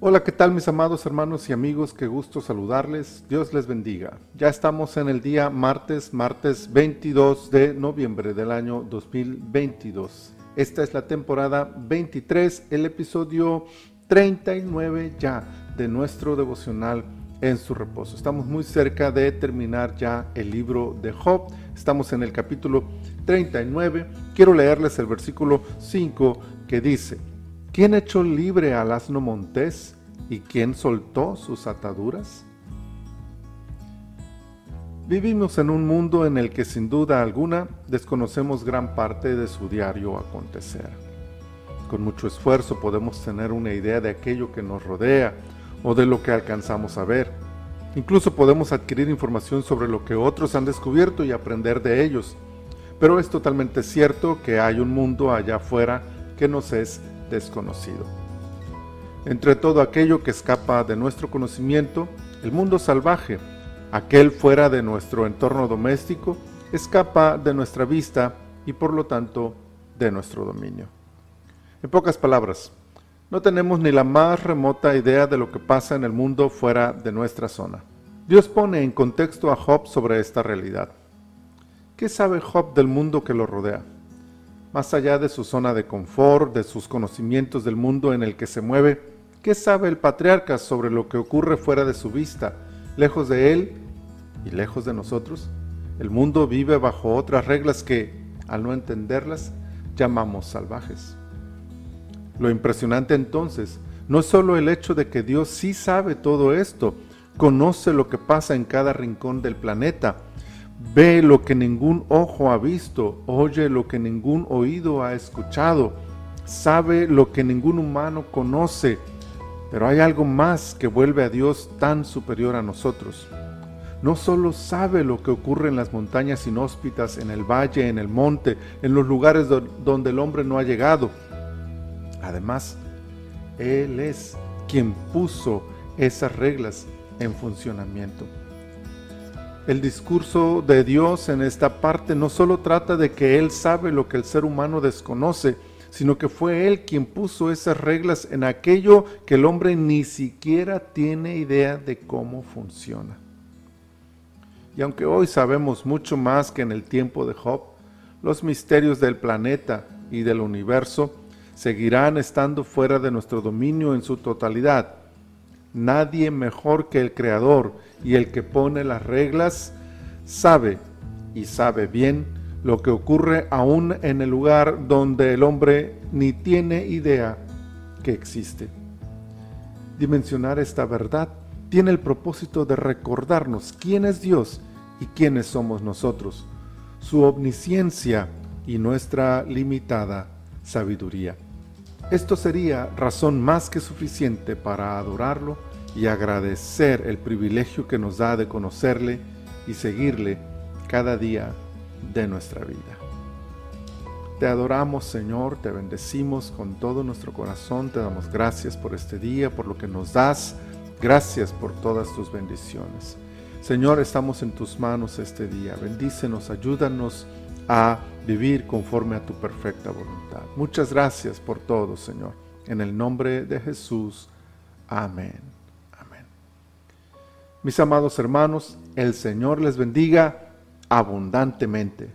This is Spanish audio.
Hola, ¿qué tal mis amados hermanos y amigos? Qué gusto saludarles. Dios les bendiga. Ya estamos en el día martes, martes 22 de noviembre del año 2022. Esta es la temporada 23, el episodio 39 ya de nuestro devocional en su reposo. Estamos muy cerca de terminar ya el libro de Job. Estamos en el capítulo 39. Quiero leerles el versículo 5 que dice, ¿Quién echó libre al asno montés y quién soltó sus ataduras? Vivimos en un mundo en el que sin duda alguna desconocemos gran parte de su diario acontecer. Con mucho esfuerzo podemos tener una idea de aquello que nos rodea o de lo que alcanzamos a ver. Incluso podemos adquirir información sobre lo que otros han descubierto y aprender de ellos. Pero es totalmente cierto que hay un mundo allá afuera que nos es desconocido. Entre todo aquello que escapa de nuestro conocimiento, el mundo salvaje, aquel fuera de nuestro entorno doméstico, escapa de nuestra vista y por lo tanto de nuestro dominio. En pocas palabras, no tenemos ni la más remota idea de lo que pasa en el mundo fuera de nuestra zona. Dios pone en contexto a Job sobre esta realidad. ¿Qué sabe Job del mundo que lo rodea? Más allá de su zona de confort, de sus conocimientos del mundo en el que se mueve, ¿qué sabe el patriarca sobre lo que ocurre fuera de su vista, lejos de él y lejos de nosotros? El mundo vive bajo otras reglas que, al no entenderlas, llamamos salvajes. Lo impresionante entonces no es solo el hecho de que Dios sí sabe todo esto, conoce lo que pasa en cada rincón del planeta, ve lo que ningún ojo ha visto, oye lo que ningún oído ha escuchado, sabe lo que ningún humano conoce, pero hay algo más que vuelve a Dios tan superior a nosotros. No solo sabe lo que ocurre en las montañas inhóspitas, en el valle, en el monte, en los lugares donde el hombre no ha llegado. Además, Él es quien puso esas reglas en funcionamiento. El discurso de Dios en esta parte no solo trata de que Él sabe lo que el ser humano desconoce, sino que fue Él quien puso esas reglas en aquello que el hombre ni siquiera tiene idea de cómo funciona. Y aunque hoy sabemos mucho más que en el tiempo de Job, los misterios del planeta y del universo seguirán estando fuera de nuestro dominio en su totalidad. Nadie mejor que el Creador y el que pone las reglas sabe y sabe bien lo que ocurre aún en el lugar donde el hombre ni tiene idea que existe. Dimensionar esta verdad tiene el propósito de recordarnos quién es Dios y quiénes somos nosotros, su omnisciencia y nuestra limitada sabiduría. Esto sería razón más que suficiente para adorarlo y agradecer el privilegio que nos da de conocerle y seguirle cada día de nuestra vida. Te adoramos Señor, te bendecimos con todo nuestro corazón, te damos gracias por este día, por lo que nos das, gracias por todas tus bendiciones. Señor, estamos en tus manos este día, bendícenos, ayúdanos a vivir conforme a tu perfecta voluntad. Muchas gracias por todo, Señor. En el nombre de Jesús. Amén. Mis amados hermanos, el Señor les bendiga abundantemente.